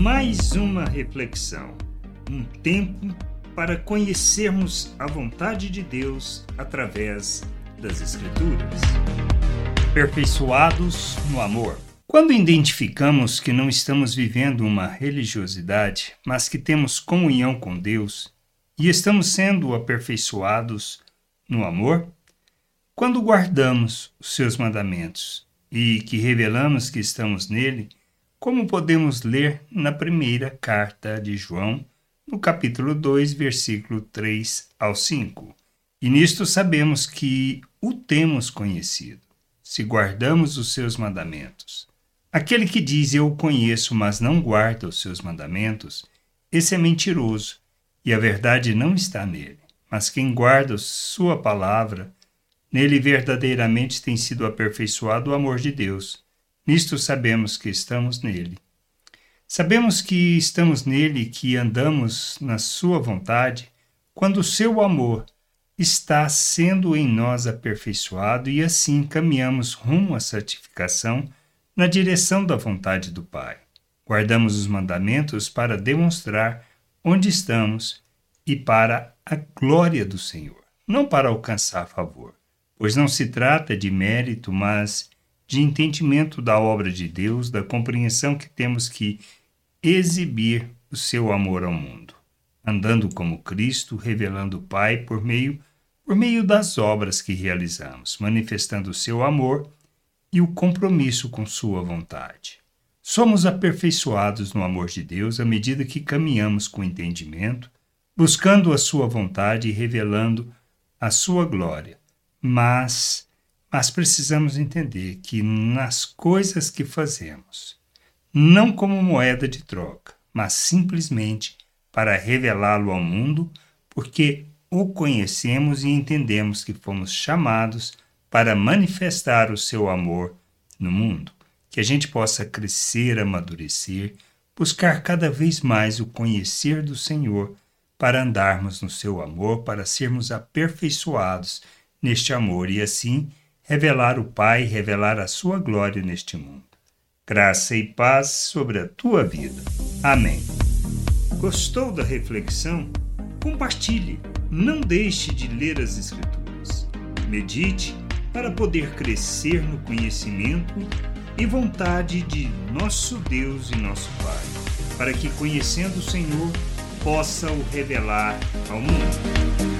Mais uma reflexão, um tempo para conhecermos a vontade de Deus através das Escrituras. Aperfeiçoados no amor. Quando identificamos que não estamos vivendo uma religiosidade, mas que temos comunhão com Deus e estamos sendo aperfeiçoados no amor, quando guardamos os seus mandamentos e que revelamos que estamos nele, como podemos ler na primeira carta de João, no capítulo 2, versículo 3 ao 5. E nisto sabemos que o temos conhecido, se guardamos os seus mandamentos. Aquele que diz eu o conheço, mas não guarda os seus mandamentos, esse é mentiroso, e a verdade não está nele. Mas quem guarda sua palavra, nele verdadeiramente tem sido aperfeiçoado o amor de Deus. Nisto sabemos que estamos nele. Sabemos que estamos nele e que andamos na sua vontade quando o seu amor está sendo em nós aperfeiçoado e assim caminhamos rumo à santificação na direção da vontade do Pai. Guardamos os mandamentos para demonstrar onde estamos e para a glória do Senhor, não para alcançar favor, pois não se trata de mérito, mas de entendimento da obra de Deus, da compreensão que temos que exibir o seu amor ao mundo, andando como Cristo, revelando o Pai por meio por meio das obras que realizamos, manifestando o seu amor e o compromisso com Sua vontade. Somos aperfeiçoados no amor de Deus à medida que caminhamos com entendimento, buscando a Sua vontade e revelando a Sua glória. Mas, mas precisamos entender que nas coisas que fazemos, não como moeda de troca, mas simplesmente para revelá-lo ao mundo, porque o conhecemos e entendemos que fomos chamados para manifestar o seu amor no mundo, que a gente possa crescer, amadurecer, buscar cada vez mais o conhecer do Senhor para andarmos no seu amor, para sermos aperfeiçoados neste amor. E assim revelar o Pai, revelar a sua glória neste mundo. Graça e paz sobre a tua vida. Amém. Gostou da reflexão? Compartilhe. Não deixe de ler as Escrituras. Medite para poder crescer no conhecimento e vontade de nosso Deus e nosso Pai, para que, conhecendo o Senhor, possa o revelar ao mundo.